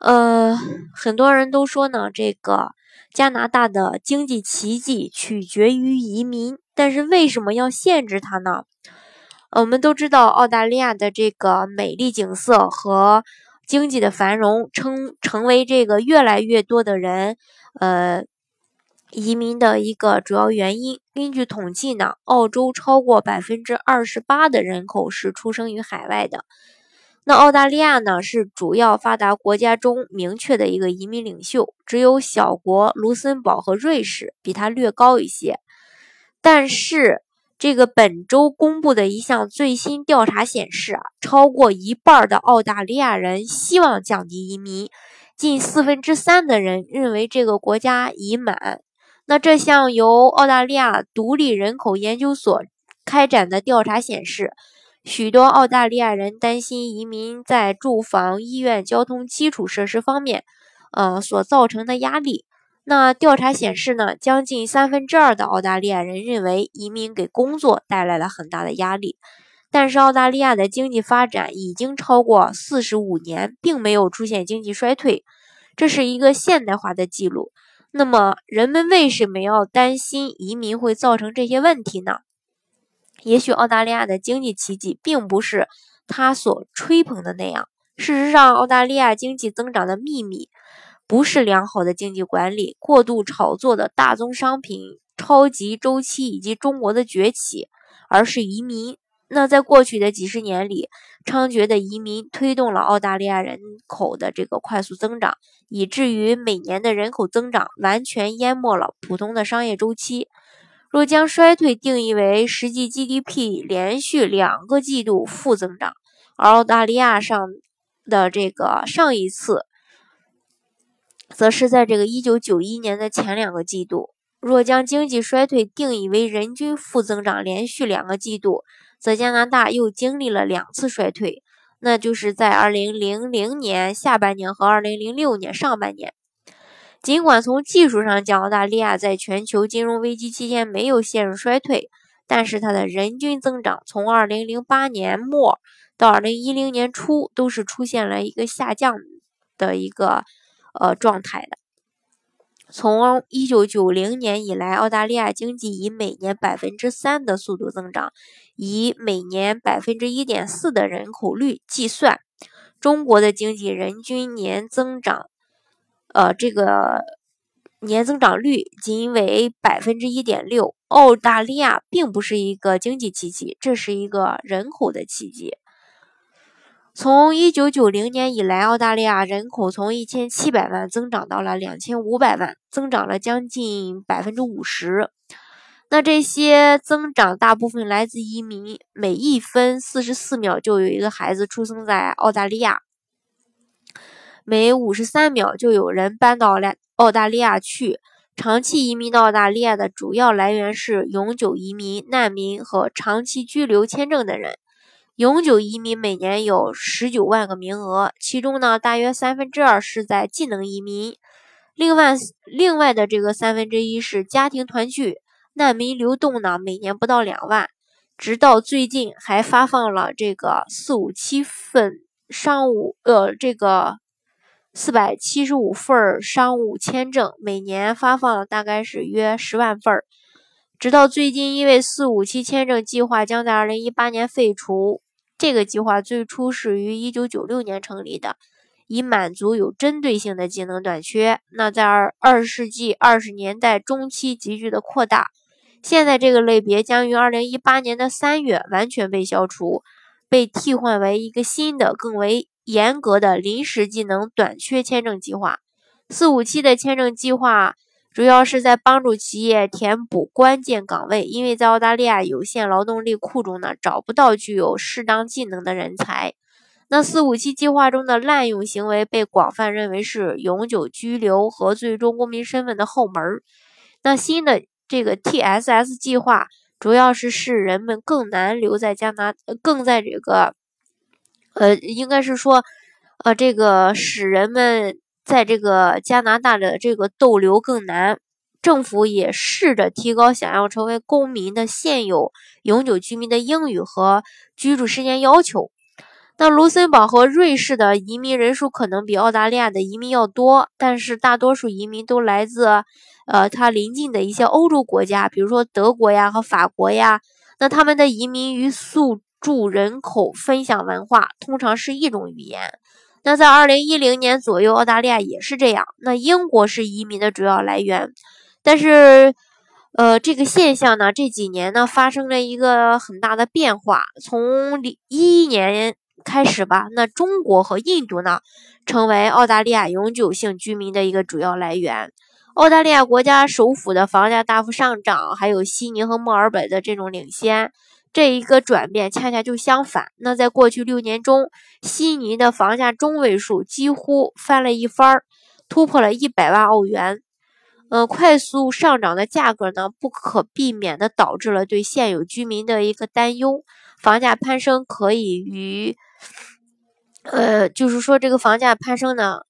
呃，很多人都说呢，这个加拿大的经济奇迹取决于移民，但是为什么要限制它呢？我们都知道，澳大利亚的这个美丽景色和经济的繁荣，成成为这个越来越多的人呃移民的一个主要原因。根据统计呢，澳洲超过百分之二十八的人口是出生于海外的。那澳大利亚呢，是主要发达国家中明确的一个移民领袖，只有小国卢森堡和瑞士比它略高一些。但是，这个本周公布的一项最新调查显示啊，超过一半的澳大利亚人希望降低移民，近四分之三的人认为这个国家已满。那这项由澳大利亚独立人口研究所开展的调查显示。许多澳大利亚人担心移民在住房、医院、交通基础设施方面，呃所造成的压力。那调查显示呢，将近三分之二的澳大利亚人认为移民给工作带来了很大的压力。但是澳大利亚的经济发展已经超过四十五年，并没有出现经济衰退，这是一个现代化的记录。那么人们为什么要担心移民会造成这些问题呢？也许澳大利亚的经济奇迹并不是他所吹捧的那样。事实上，澳大利亚经济增长的秘密不是良好的经济管理、过度炒作的大宗商品超级周期以及中国的崛起，而是移民。那在过去的几十年里，猖獗的移民推动了澳大利亚人口的这个快速增长，以至于每年的人口增长完全淹没了普通的商业周期。若将衰退定义为实际 GDP 连续两个季度负增长，而澳大利亚上的这个上一次，则是在这个1991年的前两个季度。若将经济衰退定义为人均负增长连续两个季度，则加拿大又经历了两次衰退，那就是在2000年下半年和2006年上半年。尽管从技术上讲，澳大利亚在全球金融危机期间没有陷入衰退，但是它的人均增长从2008年末到2010年初都是出现了一个下降的一个呃状态的。从1990年以来，澳大利亚经济以每年百分之三的速度增长，以每年百分之一点四的人口率计算，中国的经济人均年增长。呃，这个年增长率仅为百分之一点六。澳大利亚并不是一个经济奇迹，这是一个人口的奇迹。从一九九零年以来，澳大利亚人口从一千七百万增长到了两千五百万，增长了将近百分之五十。那这些增长大部分来自移民，每一分四十四秒就有一个孩子出生在澳大利亚。每五十三秒就有人搬到来澳大利亚去。长期移民到澳大利亚的主要来源是永久移民、难民和长期居留签证的人。永久移民每年有十九万个名额，其中呢，大约三分之二是在技能移民，另外另外的这个三分之一是家庭团聚。难民流动呢，每年不到两万，直到最近还发放了这个四五七份商务呃这个。四百七十五份商务签证，每年发放大概是约十万份儿。直到最近，因为四五七签证计划将在二零一八年废除。这个计划最初是于一九九六年成立的，以满足有针对性的技能短缺。那在二二世纪二十年代中期急剧的扩大，现在这个类别将于二零一八年的三月完全被消除，被替换为一个新的、更为。严格的临时技能短缺签证计划，四五七的签证计划主要是在帮助企业填补关键岗位，因为在澳大利亚有限劳动力库中呢找不到具有适当技能的人才。那四五七计划中的滥用行为被广泛认为是永久居留和最终公民身份的后门。那新的这个 TSS 计划主要是使人们更难留在加拿，更在这个，呃，应该是说，呃，这个使人们在这个加拿大的这个逗留更难。政府也试着提高想要成为公民的现有永久居民的英语和居住时间要求。那卢森堡和瑞士的移民人数可能比澳大利亚的移民要多，但是大多数移民都来自，呃，它邻近的一些欧洲国家，比如说德国呀和法国呀。那他们的移民与宿住人口分享文化，通常是一种语言。那在二零一零年左右，澳大利亚也是这样。那英国是移民的主要来源，但是，呃，这个现象呢，这几年呢发生了一个很大的变化，从一一年。开始吧。那中国和印度呢，成为澳大利亚永久性居民的一个主要来源。澳大利亚国家首府的房价大幅上涨，还有悉尼和墨尔本的这种领先，这一个转变恰恰就相反。那在过去六年中，悉尼的房价中位数几乎翻了一番，突破了一百万澳元。呃，快速上涨的价格呢，不可避免的导致了对现有居民的一个担忧。房价攀升可以与呃，就是说这个房价攀升呢，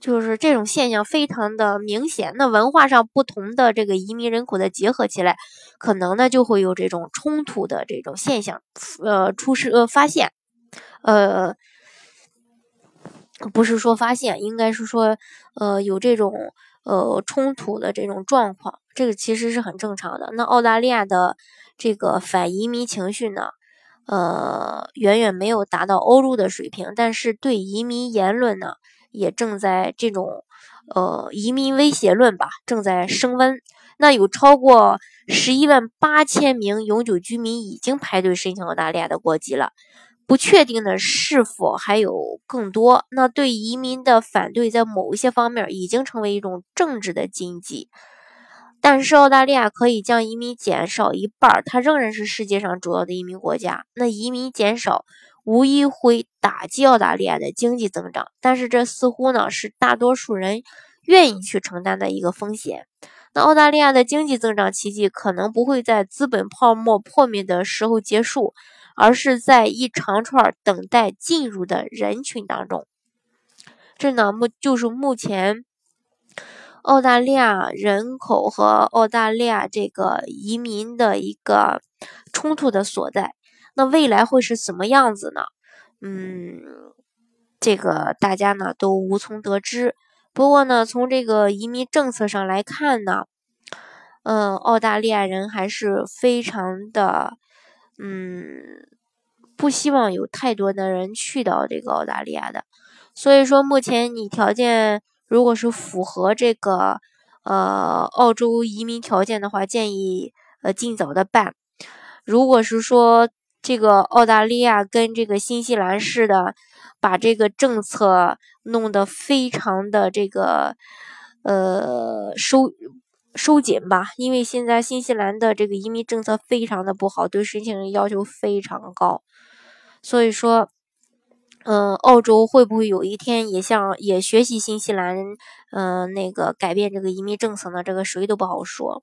就是这种现象非常的明显。那文化上不同的这个移民人口的结合起来，可能呢就会有这种冲突的这种现象，呃，出事呃发现，呃，不是说发现，应该是说呃有这种呃冲突的这种状况，这个其实是很正常的。那澳大利亚的这个反移民情绪呢？呃，远远没有达到欧洲的水平，但是对移民言论呢，也正在这种呃移民威胁论吧，正在升温。那有超过十一万八千名永久居民已经排队申请澳大利亚的国籍了，不确定的是否还有更多。那对移民的反对，在某一些方面已经成为一种政治的禁忌。但是澳大利亚可以将移民减少一半，它仍然是世界上主要的移民国家。那移民减少无疑会打击澳大利亚的经济增长，但是这似乎呢是大多数人愿意去承担的一个风险。那澳大利亚的经济增长奇迹可能不会在资本泡沫破灭的时候结束，而是在一长串等待进入的人群当中。这呢目就是目前。澳大利亚人口和澳大利亚这个移民的一个冲突的所在，那未来会是什么样子呢？嗯，这个大家呢都无从得知。不过呢，从这个移民政策上来看呢，嗯，澳大利亚人还是非常的，嗯，不希望有太多的人去到这个澳大利亚的。所以说，目前你条件。如果是符合这个呃澳洲移民条件的话，建议呃尽早的办。如果是说这个澳大利亚跟这个新西兰似的，把这个政策弄得非常的这个呃收收紧吧，因为现在新西兰的这个移民政策非常的不好，对申请人要求非常高，所以说。嗯，澳洲会不会有一天也像也学习新西兰，嗯，那个改变这个移民政策呢？这个谁都不好说。